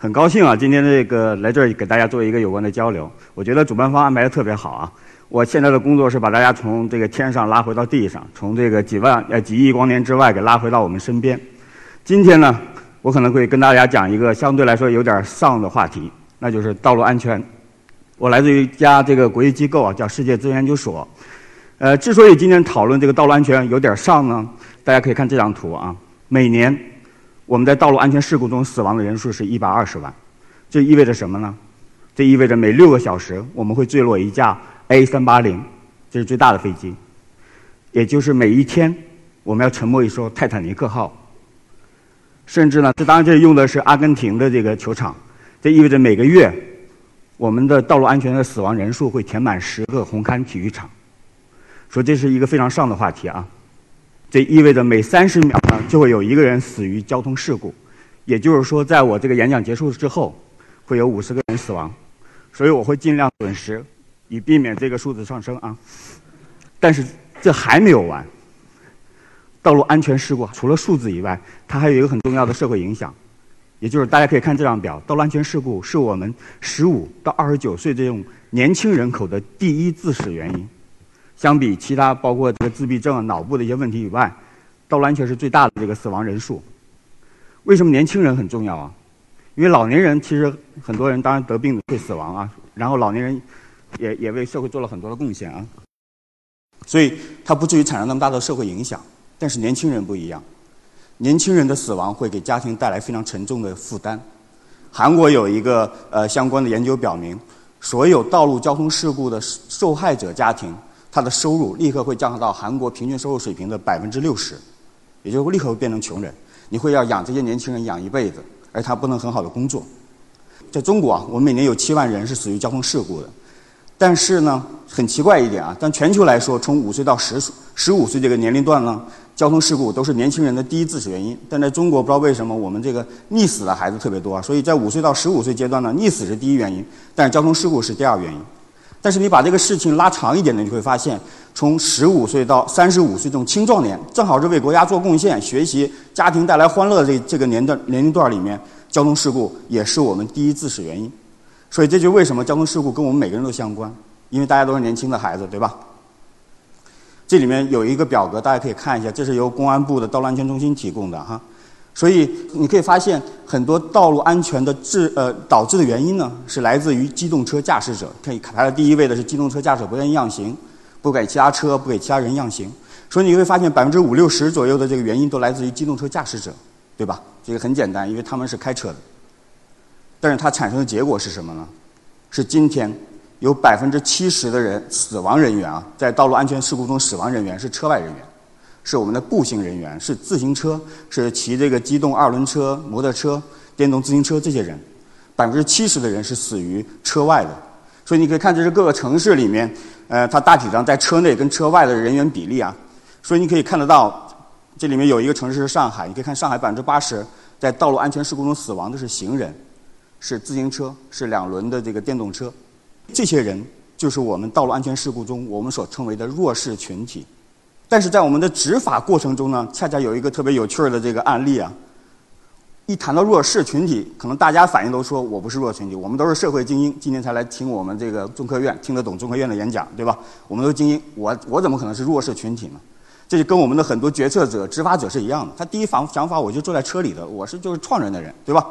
很高兴啊，今天这个来这儿给大家做一个有关的交流。我觉得主办方安排的特别好啊。我现在的工作是把大家从这个天上拉回到地上，从这个几万呃几亿光年之外给拉回到我们身边。今天呢，我可能会跟大家讲一个相对来说有点丧的话题，那就是道路安全。我来自于一家这个国际机构啊，叫世界资源研究所。呃，之所以今天讨论这个道路安全有点丧呢，大家可以看这张图啊。每年我们在道路安全事故中死亡的人数是一百二十万，这意味着什么呢？这意味着每六个小时我们会坠落一架 A 三八零，这是最大的飞机，也就是每一天我们要沉没一艘泰坦尼克号。甚至呢，这当然这用的是阿根廷的这个球场，这意味着每个月我们的道路安全的死亡人数会填满十个红磡体育场。说这是一个非常上的话题啊，这意味着每三十秒呢就会有一个人死于交通事故，也就是说，在我这个演讲结束之后，会有五十个人死亡，所以我会尽量准时，以避免这个数字上升啊。但是这还没有完。道路安全事故除了数字以外，它还有一个很重要的社会影响，也就是大家可以看这张表，道路安全事故是我们十五到二十九岁这种年轻人口的第一致死原因。相比其他包括这个自闭症、脑部的一些问题以外，道路安全是最大的这个死亡人数。为什么年轻人很重要啊？因为老年人其实很多人当然得病会死亡啊，然后老年人也也为社会做了很多的贡献啊，所以他不至于产生那么大的社会影响。但是年轻人不一样，年轻人的死亡会给家庭带来非常沉重的负担。韩国有一个呃相关的研究表明，所有道路交通事故的受害者家庭，他的收入立刻会降到韩国平均收入水平的百分之六十，也就立刻会变成穷人。你会要养这些年轻人养一辈子，而他不能很好的工作。在中国啊，我们每年有七万人是死于交通事故的。但是呢，很奇怪一点啊，但全球来说，从五岁到十十五岁这个年龄段呢，交通事故都是年轻人的第一致死原因。但在中国，不知道为什么我们这个溺死的孩子特别多，所以在五岁到十五岁阶段呢，溺死是第一原因，但是交通事故是第二原因。但是你把这个事情拉长一点呢，你会发现，从十五岁到三十五岁这种青壮年，正好是为国家做贡献、学习、家庭带来欢乐这这个年段年龄段里面，交通事故也是我们第一致死原因。所以这就为什么交通事故跟我们每个人都相关，因为大家都是年轻的孩子，对吧？这里面有一个表格，大家可以看一下，这是由公安部的道路安全中心提供的哈。所以你可以发现，很多道路安全的致呃导致的原因呢，是来自于机动车驾驶者。可以排在第一位的是机动车驾驶不愿意让行，不给其他车、不给其他人让行。所以你会发现，百分之五六十左右的这个原因都来自于机动车驾驶者，对吧？这个很简单，因为他们是开车的。但是它产生的结果是什么呢？是今天有百分之七十的人死亡人员啊，在道路安全事故中死亡人员是车外人员，是我们的步行人员，是自行车，是骑这个机动二轮车、摩托车、电动自行车这些人，百分之七十的人是死于车外的。所以你可以看，这是各个城市里面，呃，它大体上在车内跟车外的人员比例啊。所以你可以看得到，这里面有一个城市是上海，你可以看上海百分之八十在道路安全事故中死亡的是行人。是自行车，是两轮的这个电动车，这些人就是我们道路安全事故中我们所称为的弱势群体。但是在我们的执法过程中呢，恰恰有一个特别有趣儿的这个案例啊。一谈到弱势群体，可能大家反应都说我不是弱势群体，我们都是社会精英，今天才来听我们这个中科院，听得懂中科院的演讲，对吧？我们都是精英，我我怎么可能是弱势群体呢？这就跟我们的很多决策者、执法者是一样的。他第一想想法，我就坐在车里的，我是就是创人的人，对吧？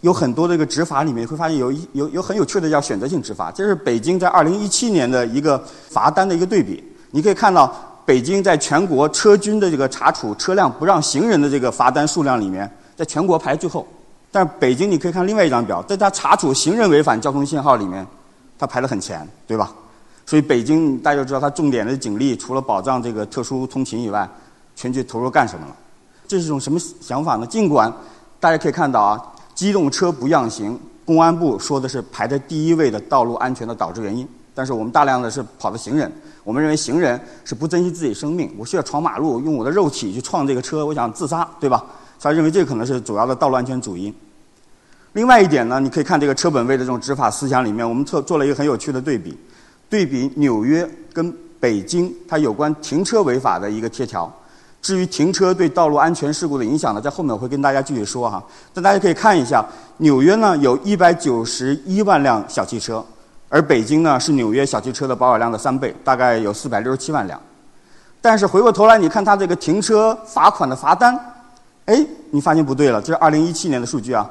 有很多这个执法里面会发现有一有有很有趣的叫选择性执法，这是北京在二零一七年的一个罚单的一个对比。你可以看到，北京在全国车均的这个查处车辆不让行人的这个罚单数量里面，在全国排最后。但是北京你可以看另外一张表，在它查处行人违反交通信号里面，它排得很前，对吧？所以北京大家知道，它重点的警力除了保障这个特殊通勤以外，全去投入干什么了？这是一种什么想法呢？尽管大家可以看到啊。机动车不让行，公安部说的是排在第一位的道路安全的导致原因，但是我们大量的是跑的行人，我们认为行人是不珍惜自己生命，我需要闯马路，用我的肉体去撞这个车，我想自杀，对吧？他认为这可能是主要的道路安全主因。另外一点呢，你可以看这个车本位的这种执法思想里面，我们做做了一个很有趣的对比，对比纽约跟北京它有关停车违法的一个贴条。至于停车对道路安全事故的影响呢，在后面我会跟大家继续说哈。但大家可以看一下，纽约呢有一百九十一万辆小汽车，而北京呢是纽约小汽车的保有量的三倍，大概有四百六十七万辆。但是回过头来，你看它这个停车罚款的罚单，哎，你发现不对了，这是二零一七年的数据啊。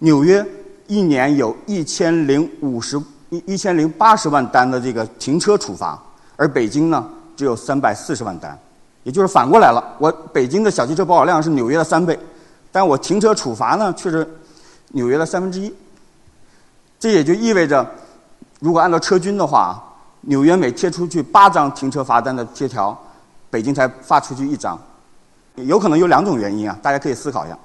纽约一年有一千零五十一一千零八十万单的这个停车处罚，而北京呢只有三百四十万单。也就是反过来了，我北京的小汽车保有量是纽约的三倍，但我停车处罚呢却是纽约的三分之一。这也就意味着，如果按照车均的话，纽约每贴出去八张停车罚单的贴条，北京才发出去一张。有可能有两种原因啊，大家可以思考一下。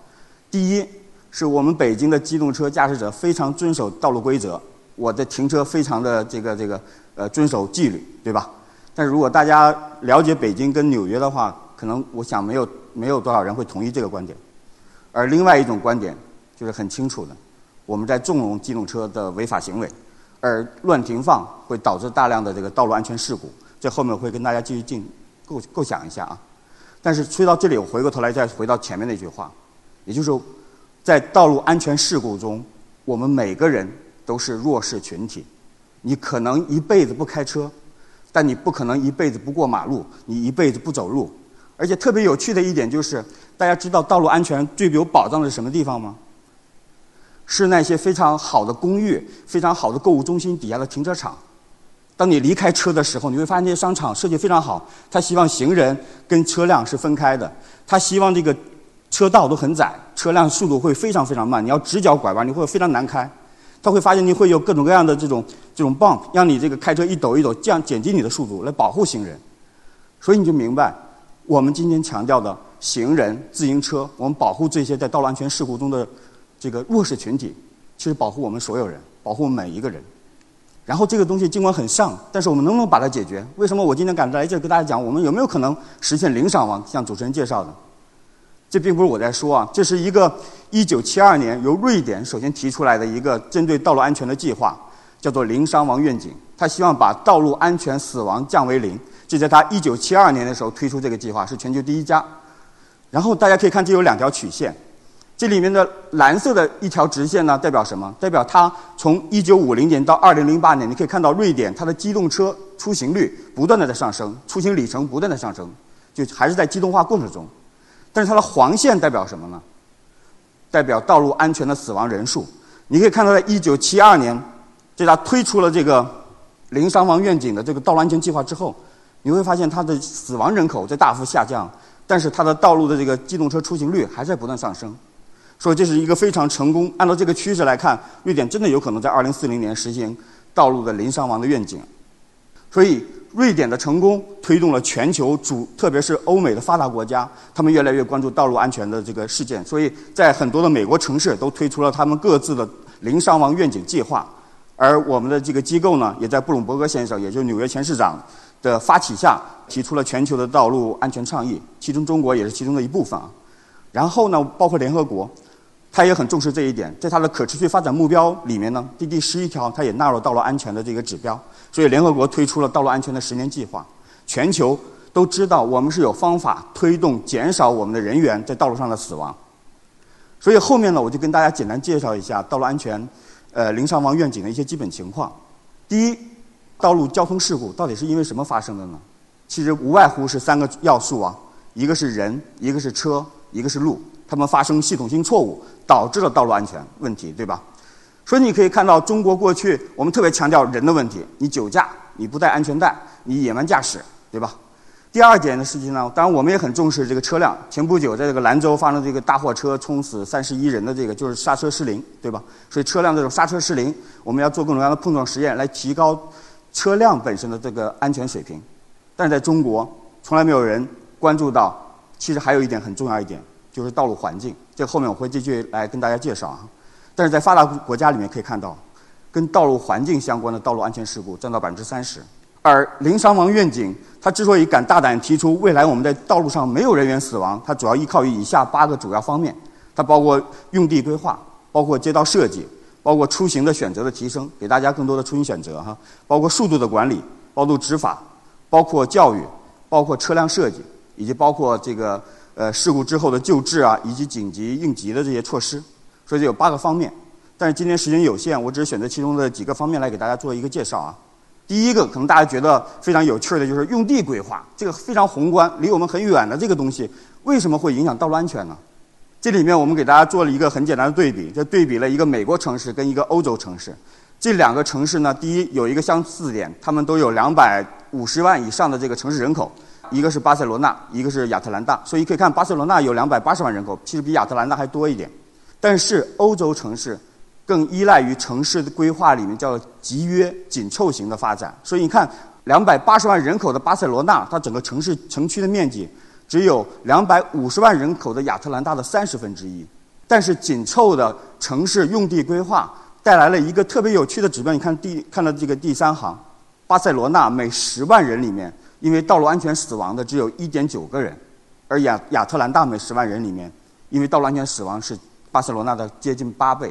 第一，是我们北京的机动车驾驶者非常遵守道路规则，我的停车非常的这个这个呃遵守纪律，对吧？但是如果大家了解北京跟纽约的话，可能我想没有没有多少人会同意这个观点。而另外一种观点就是很清楚的，我们在纵容机动车的违法行为，而乱停放会导致大量的这个道路安全事故。这后面会跟大家继续进构构想一下啊。但是说到这里，我回过头来再回到前面那句话，也就是在道路安全事故中，我们每个人都是弱势群体。你可能一辈子不开车。但你不可能一辈子不过马路，你一辈子不走路，而且特别有趣的一点就是，大家知道道路安全最有保障的是什么地方吗？是那些非常好的公寓、非常好的购物中心底下的停车场。当你离开车的时候，你会发现这些商场设计非常好，他希望行人跟车辆是分开的，他希望这个车道都很窄，车辆速度会非常非常慢，你要直角拐弯，你会非常难开。他会发现你会有各种各样的这种这种 bump，让你这个开车一抖一抖，降减低你的速度来保护行人。所以你就明白，我们今天强调的行人、自行车，我们保护这些在道路安全事故中的这个弱势群体，其实保护我们所有人，保护每一个人。然后这个东西尽管很上，但是我们能不能把它解决？为什么我今天敢来这跟大家讲？我们有没有可能实现零伤亡？像主持人介绍的。这并不是我在说啊，这是一个1972年由瑞典首先提出来的一个针对道路安全的计划，叫做“零伤亡愿景”。他希望把道路安全死亡降为零。这在他1972年的时候推出这个计划，是全球第一家。然后大家可以看，这有两条曲线，这里面的蓝色的一条直线呢，代表什么？代表它从1950年到2008年，你可以看到瑞典它的机动车出行率不断的在上升，出行里程不断的上升，就还是在机动化过程中。但是它的黄线代表什么呢？代表道路安全的死亡人数。你可以看到，在1972年，在它推出了这个零伤亡愿景的这个道路安全计划之后，你会发现它的死亡人口在大幅下降，但是它的道路的这个机动车出行率还在不断上升。说这是一个非常成功。按照这个趋势来看，瑞典真的有可能在2040年实行道路的零伤亡的愿景。所以。瑞典的成功推动了全球主，特别是欧美的发达国家，他们越来越关注道路安全的这个事件。所以在很多的美国城市都推出了他们各自的零伤亡愿景计划。而我们的这个机构呢，也在布隆伯格先生，也就是纽约前市长的发起下，提出了全球的道路安全倡议，其中中国也是其中的一部分啊。然后呢，包括联合国，他也很重视这一点，在他的可持续发展目标里面呢，第第十一条，他也纳入道路安全的这个指标。所以，联合国推出了道路安全的十年计划。全球都知道，我们是有方法推动减少我们的人员在道路上的死亡。所以后面呢，我就跟大家简单介绍一下道路安全，呃，零伤亡愿景的一些基本情况。第一，道路交通事故到底是因为什么发生的呢？其实无外乎是三个要素啊，一个是人，一个是车，一个是路，他们发生系统性错误，导致了道路安全问题，对吧？所以你可以看到，中国过去我们特别强调人的问题，你酒驾，你不带安全带，你野蛮驾驶，对吧？第二点的事情呢，当然我们也很重视这个车辆。前不久在这个兰州发生这个大货车冲死三十一人的这个，就是刹车失灵，对吧？所以车辆这种刹车失灵，我们要做各种各样的碰撞实验，来提高车辆本身的这个安全水平。但是在中国，从来没有人关注到，其实还有一点很重要一点，就是道路环境。这后面我会继续来跟大家介绍啊。但是在发达国家里面可以看到，跟道路环境相关的道路安全事故占到百分之三十。而零伤亡愿景，它之所以敢大胆提出未来我们在道路上没有人员死亡，它主要依靠于以下八个主要方面。它包括用地规划，包括街道设计，包括出行的选择的提升，给大家更多的出行选择哈，包括速度的管理，包括执法，包括教育，包括车辆设计，以及包括这个呃事故之后的救治啊，以及紧急应急的这些措施。所以有八个方面。但是今天时间有限，我只选择其中的几个方面来给大家做一个介绍啊。第一个，可能大家觉得非常有趣的就是用地规划，这个非常宏观，离我们很远的这个东西，为什么会影响道路安全呢？这里面我们给大家做了一个很简单的对比，就对比了一个美国城市跟一个欧洲城市。这两个城市呢，第一有一个相似点，他们都有两百五十万以上的这个城市人口，一个是巴塞罗那，一个是亚特兰大。所以可以看巴塞罗那有两百八十万人口，其实比亚特兰大还多一点。但是欧洲城市。更依赖于城市的规划里面叫集约紧凑型的发展，所以你看，两百八十万人口的巴塞罗那，它整个城市城区的面积只有两百五十万人口的亚特兰大的三十分之一。但是紧凑的城市用地规划带来了一个特别有趣的指标，你看第看到这个第三行，巴塞罗那每十万人里面因为道路安全死亡的只有一点九个人，而亚亚特兰大每十万人里面因为道路安全死亡是巴塞罗那的接近八倍。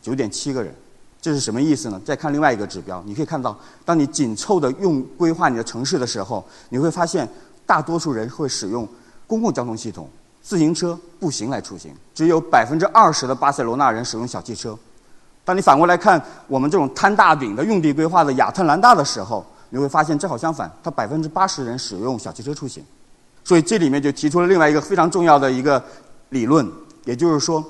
九点七个人，这是什么意思呢？再看另外一个指标，你可以看到，当你紧凑的用规划你的城市的时候，你会发现大多数人会使用公共交通系统、自行车、步行来出行，只有百分之二十的巴塞罗那人使用小汽车。当你反过来看我们这种摊大饼的用地规划的亚特兰大的时候，你会发现正好相反，它百分之八十人使用小汽车出行。所以这里面就提出了另外一个非常重要的一个理论，也就是说。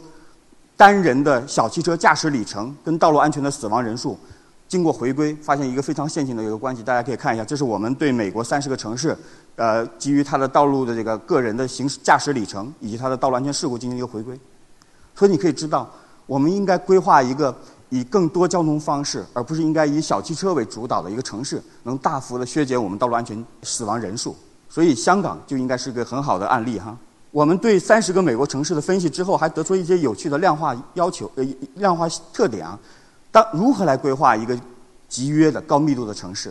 单人的小汽车驾驶里程跟道路安全的死亡人数，经过回归，发现一个非常线性的一个关系。大家可以看一下，这是我们对美国三十个城市，呃，基于它的道路的这个个人的行驶驾驶里程以及它的道路安全事故进行一个回归。所以你可以知道，我们应该规划一个以更多交通方式，而不是应该以小汽车为主导的一个城市，能大幅的削减我们道路安全死亡人数。所以香港就应该是个很好的案例哈。我们对三十个美国城市的分析之后，还得出一些有趣的量化要求，呃，量化特点啊。当如何来规划一个集约的高密度的城市？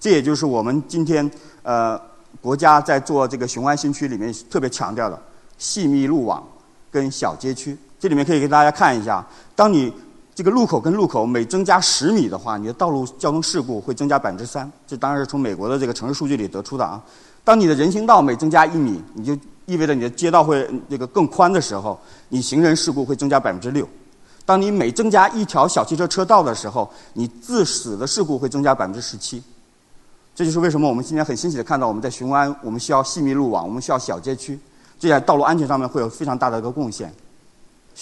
这也就是我们今天呃国家在做这个雄安新区里面特别强调的细密路网跟小街区。这里面可以给大家看一下，当你这个路口跟路口每增加十米的话，你的道路交通事故会增加百分之三。这当然是从美国的这个城市数据里得出的啊。当你的人行道每增加一米，你就意味着你的街道会这个更宽的时候，你行人事故会增加百分之六；当你每增加一条小汽车车道的时候，你致死的事故会增加百分之十七。这就是为什么我们今天很欣喜的看到，我们在雄安，我们需要细密路网，我们需要小街区，这在道路安全上面会有非常大的一个贡献。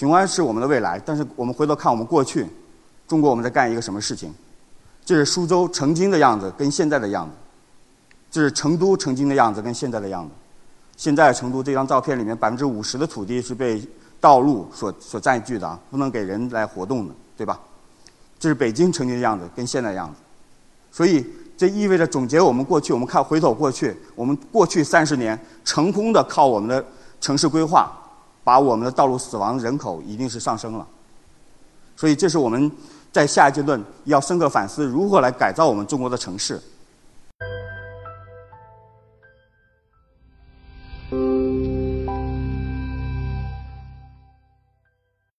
雄安是我们的未来，但是我们回头看我们过去，中国我们在干一个什么事情？这是苏州曾经的样子跟现在的样子，这是成都曾经的样子跟现在的样子。现在成都这张照片里面，百分之五十的土地是被道路所所占据的，不能给人来活动的，对吧？这是北京曾经的样子，跟现在的样子。所以这意味着总结我们过去，我们看回头过去，我们过去三十年成功的靠我们的城市规划，把我们的道路死亡人口一定是上升了。所以这是我们在下一阶段要深刻反思如何来改造我们中国的城市。